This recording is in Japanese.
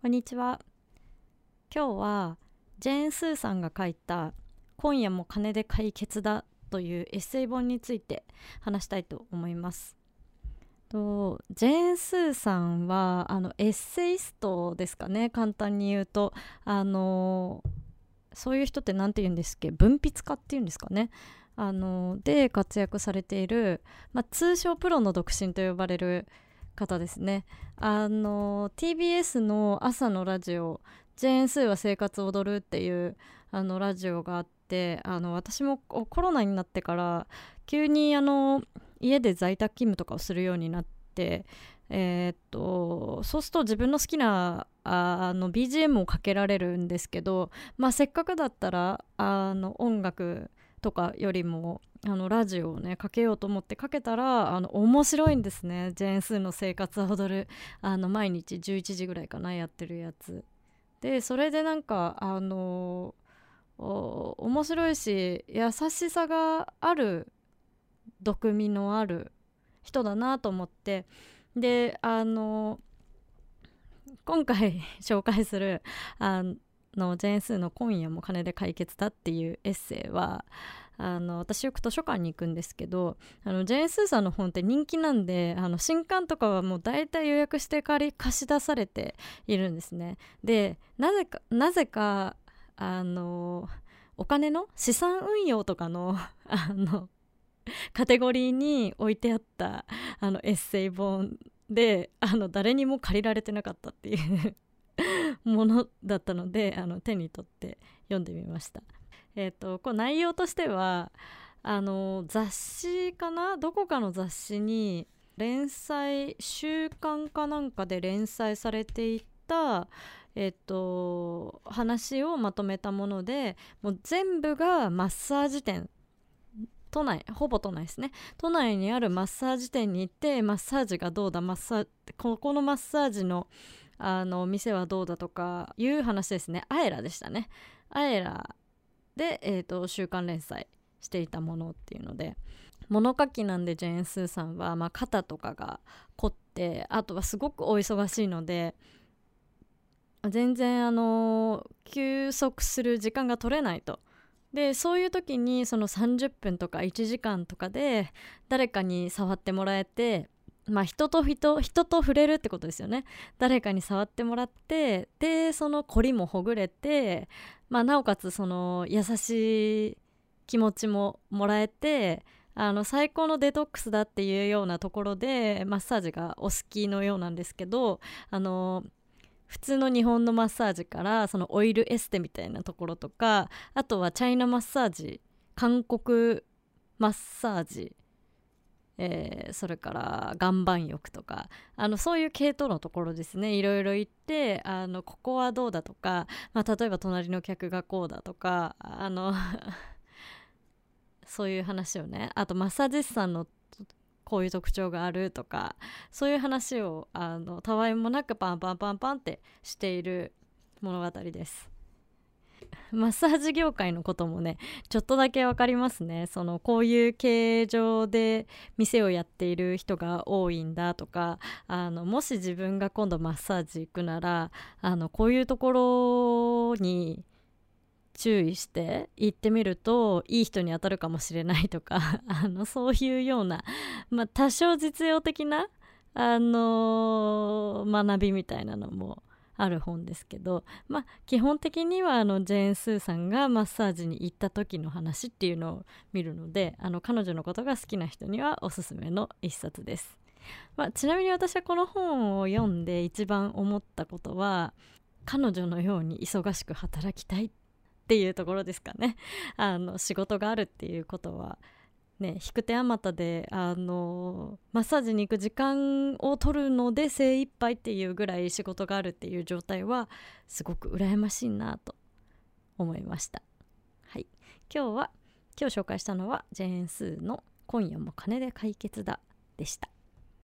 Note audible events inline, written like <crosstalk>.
こんにちは。今日はジェーン・スーさんが書いた「今夜も金で解決だ」というエッセイ本について話したいと思います。とジェーン・スーさんはあのエッセイストですかね。簡単に言うとあのそういう人って何て言うんですっけ？文筆家っていうんですかね。あので活躍されている、まあ、通称プロの独身と呼ばれる方ですね。あの TBS の朝のラジオ「ジェーン・スーは生活を踊る」っていうあのラジオがあってあの私もコロナになってから急にあの家で在宅勤務とかをするようになってえー、っとそうすると自分の好きなあの BGM をかけられるんですけど、まあ、せっかくだったらあの音楽とかよりもあのラジオをねかけようと思ってかけたらあの面白いんですね。ジェーン・スーの生活を踊るあの毎日11時ぐらいかなやってるやつ。でそれでなんかあの面白いし優しさがある毒味のある人だなと思って。であの今回 <laughs> 紹介するあのジェーン・スーの「今夜も金で解決だ」っていうエッセイはあの私よく図書館に行くんですけどあのジェーン・スーさんの本って人気なんであの新刊とかはもう大体予約して借り貸し出されているんですね。でなぜかなぜかあのお金の資産運用とかの <laughs> あのカテゴリーに置いてあったあのエッセイ本であの誰にも借りられてなかったっていう <laughs> ものだったので <laughs> あの手に取って読んでみました。えーと、こう内容としてはあの雑誌かな？どこかの雑誌に連載週刊かなんかで連載されていた、えっと、話をまとめたものでもう全部がマッサージ店。都内ほぼ都内ですね。都内にあるマッサージ店に行ってマッサージがどうだマッサここのマッサージのあの店はどうだとかいう話ですねアエラでしたねアエラで、えーと、週刊連載していたものっていうので物書きなんでジェーン・スーさんは、まあ、肩とかが凝ってあとはすごくお忙しいので全然あの休息する時間が取れないと。でそういう時にその30分とか1時間とかで誰かに触ってもらえてまあ人と人人と触れるってことですよね。誰かに触ってもらってでその凝りもほぐれてまあ、なおかつその優しい気持ちももらえてあの最高のデトックスだっていうようなところでマッサージがお好きのようなんですけどあの普通の日本のマッサージからそのオイルエステみたいなところとかあとはチャイナマッサージ韓国マッサージえー、それから岩盤浴とかあのそういう系統のところですねいろいろ行ってあのここはどうだとか、まあ、例えば隣の客がこうだとかあの <laughs> そういう話をねあとマッサージ師さんのこういう特徴があるとかそういう話をあのたわいもなくパンパンパンパンってしている物語です。マッサージ業界のこともねちょっとだけ分かりますね。そのこういう形状で店をやっている人が多いんだとかあのもし自分が今度マッサージ行くならあのこういうところに注意して行ってみるといい人に当たるかもしれないとか <laughs> あのそういうような、まあ、多少実用的な、あのー、学びみたいなのもある本ですけど、まあ、基本的にはあのジェーン・スーさんがマッサージに行った時の話っていうのを見るのであの彼女のことが好きな人にはおすすめの一冊です。まあ、ちなみに私はこの本を読んで一番思ったことは彼女のように忙しく働きたいっていうところですかね。あの仕事があるっていうことはね、引く手あまたで、あのマッサージに行く時間を取るので精一杯っていうぐらい仕事があるっていう状態はすごく羨ましいなと思いました。はい、今日は今日紹介したのはジェーン・スーの「今夜も金で解決だ」でした。